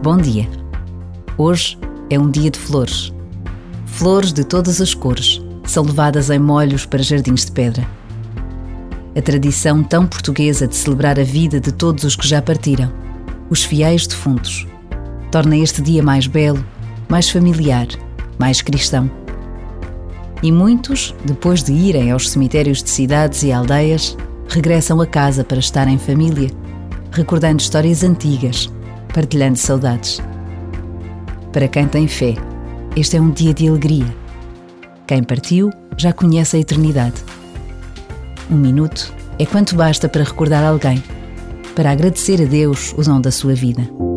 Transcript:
Bom dia. Hoje é um dia de flores. Flores de todas as cores são levadas em molhos para jardins de pedra. A tradição tão portuguesa de celebrar a vida de todos os que já partiram, os fiéis defuntos, torna este dia mais belo, mais familiar, mais cristão. E muitos, depois de irem aos cemitérios de cidades e aldeias, regressam a casa para estar em família, recordando histórias antigas partilhando saudades. Para quem tem fé, este é um dia de alegria. Quem partiu já conhece a eternidade. Um minuto é quanto basta para recordar alguém, para agradecer a Deus o dom da sua vida.